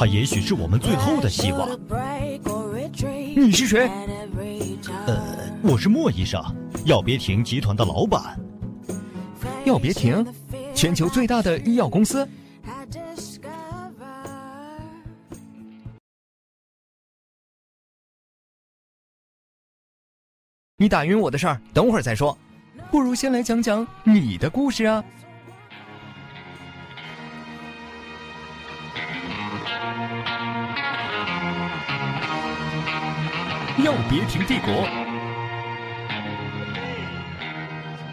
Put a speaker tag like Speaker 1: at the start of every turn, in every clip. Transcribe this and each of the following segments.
Speaker 1: 他也许是我们最后的希望。
Speaker 2: 你是谁？
Speaker 1: 呃，我是莫医生，药别停集团的老板。
Speaker 2: 药别停，全球最大的医药公司。你打晕我的事儿，等会儿再说。不如先来讲讲你的故事啊。药别停帝国。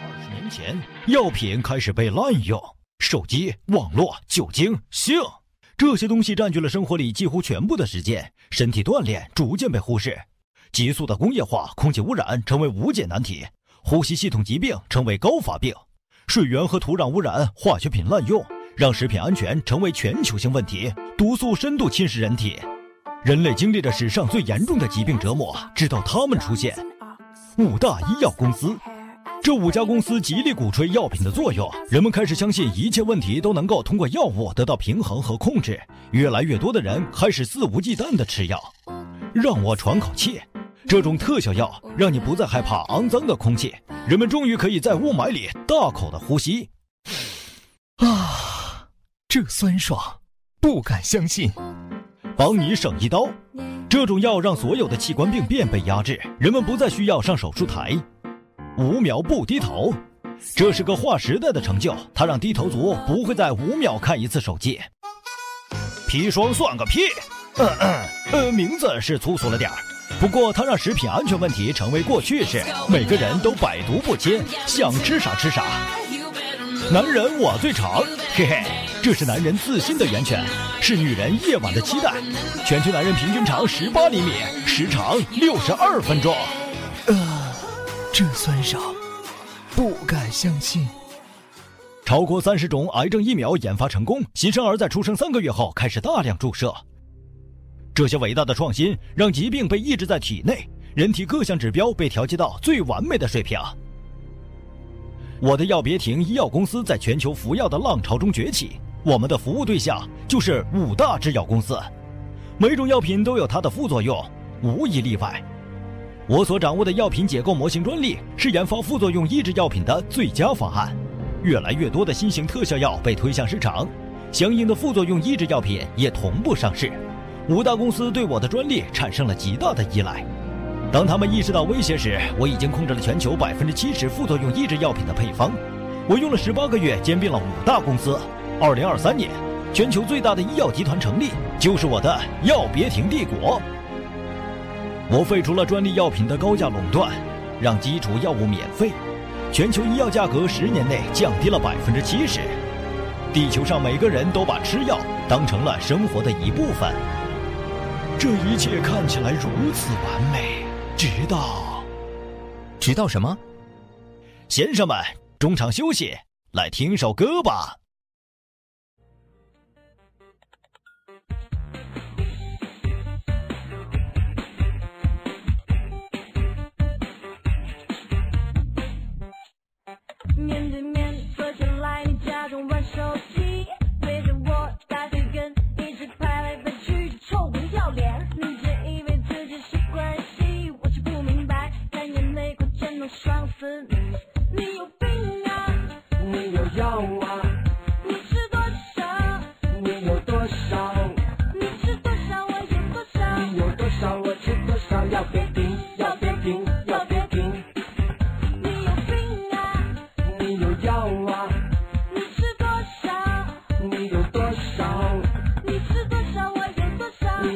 Speaker 1: 二十年前，药品开始被滥用，手机、网络、酒精、性这些东西占据了生活里几乎全部的时间，身体锻炼逐渐被忽视。急速的工业化、空气污染成为无解难题，呼吸系统疾病成为高发病，水源和土壤污染、化学品滥用让食品安全成为全球性问题，毒素深度侵蚀人体。人类经历着史上最严重的疾病折磨，直到他们出现。五大医药公司，这五家公司极力鼓吹药品的作用，人们开始相信一切问题都能够通过药物得到平衡和控制。越来越多的人开始肆无忌惮地吃药。让我喘口气，这种特效药让你不再害怕肮脏的空气，人们终于可以在雾霾里大口的呼吸。
Speaker 2: 啊，这酸爽，不敢相信。
Speaker 1: 帮你省一刀，这种药让所有的器官病变被压制，人们不再需要上手术台。五秒不低头，这是个划时代的成就，它让低头族不会在五秒看一次手机。砒霜算个屁，嗯嗯，呃，名字是粗俗了点儿，不过它让食品安全问题成为过去式，每个人都百毒不侵，想吃啥吃啥。男人我最长，嘿嘿。这是男人自信的源泉，是女人夜晚的期待。全球男人平均长十八厘米，时长六十二分钟。
Speaker 2: 呃，这酸爽，不敢相信。
Speaker 1: 超过三十种癌症疫苗研发成功，新生儿在出生三个月后开始大量注射。这些伟大的创新让疾病被抑制在体内，人体各项指标被调节到最完美的水平。我的药别停医药公司在全球服药的浪潮中崛起。我们的服务对象就是五大制药公司，每种药品都有它的副作用，无一例外。我所掌握的药品结构模型专利是研发副作用抑制药品的最佳方案。越来越多的新型特效药被推向市场，相应的副作用抑制药品也同步上市。五大公司对我的专利产生了极大的依赖。当他们意识到威胁时，我已经控制了全球百分之七十副作用抑制药品的配方。我用了十八个月兼并了五大公司。二零二三年，全球最大的医药集团成立，就是我的药别停帝国。我废除了专利药品的高价垄断，让基础药物免费，全球医药价格十年内降低了百分之七十。地球上每个人都把吃药当成了生活的一部分。这一切看起来如此完美，直到……
Speaker 2: 直到什么？
Speaker 1: 先生们，中场休息，来听首歌吧。
Speaker 3: 面对面。